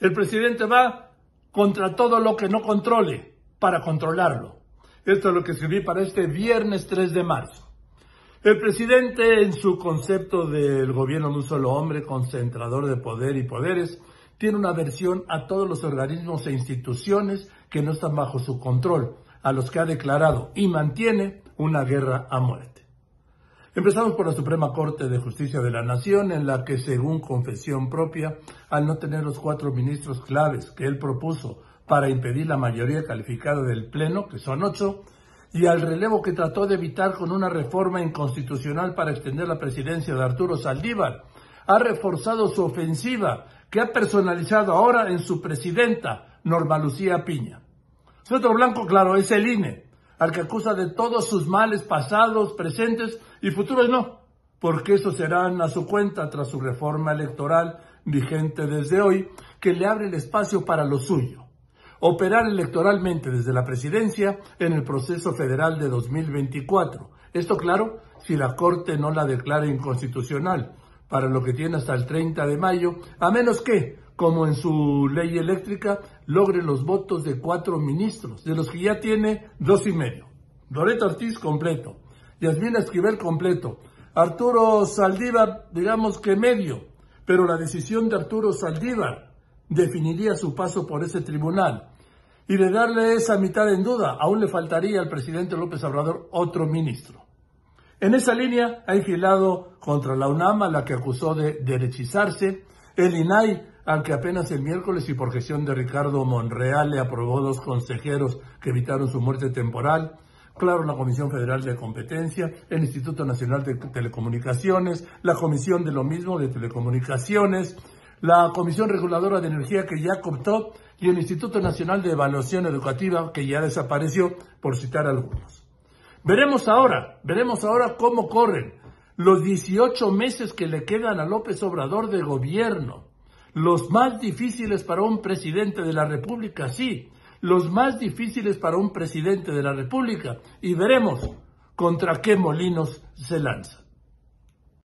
El presidente va contra todo lo que no controle para controlarlo. Esto es lo que escribí para este viernes 3 de marzo. El presidente, en su concepto del gobierno de un solo hombre, concentrador de poder y poderes, tiene una aversión a todos los organismos e instituciones que no están bajo su control, a los que ha declarado y mantiene una guerra a muerte. Empezamos por la Suprema Corte de Justicia de la Nación, en la que, según confesión propia, al no tener los cuatro ministros claves que él propuso para impedir la mayoría calificada del Pleno, que son ocho, y al relevo que trató de evitar con una reforma inconstitucional para extender la presidencia de Arturo Saldívar, ha reforzado su ofensiva, que ha personalizado ahora en su presidenta, Norma Lucía Piña. Su otro blanco, claro, es el INE, al que acusa de todos sus males pasados, presentes y futuros no, porque esos serán a su cuenta tras su reforma electoral vigente desde hoy, que le abre el espacio para lo suyo operar electoralmente desde la presidencia en el proceso federal de 2024. Esto claro, si la Corte no la declara inconstitucional, para lo que tiene hasta el 30 de mayo, a menos que, como en su ley eléctrica, logre los votos de cuatro ministros, de los que ya tiene dos y medio. Loreto Ortiz completo, Yasmina Esquivel completo, Arturo Saldívar, digamos que medio, pero la decisión de Arturo Saldívar definiría su paso por ese tribunal. Y de darle esa mitad en duda, aún le faltaría al presidente López Obrador otro ministro. En esa línea ha enfilado contra la UNAM, a la que acusó de derechizarse, el INAI, al que apenas el miércoles y por gestión de Ricardo Monreal le aprobó dos consejeros que evitaron su muerte temporal, claro, la Comisión Federal de Competencia, el Instituto Nacional de Telecomunicaciones, la Comisión de lo mismo de Telecomunicaciones, la Comisión Reguladora de Energía que ya cooptó y el Instituto Nacional de Evaluación Educativa que ya desapareció, por citar algunos. Veremos ahora, veremos ahora cómo corren los 18 meses que le quedan a López Obrador de gobierno, los más difíciles para un presidente de la República, sí, los más difíciles para un presidente de la República, y veremos contra qué molinos se lanza.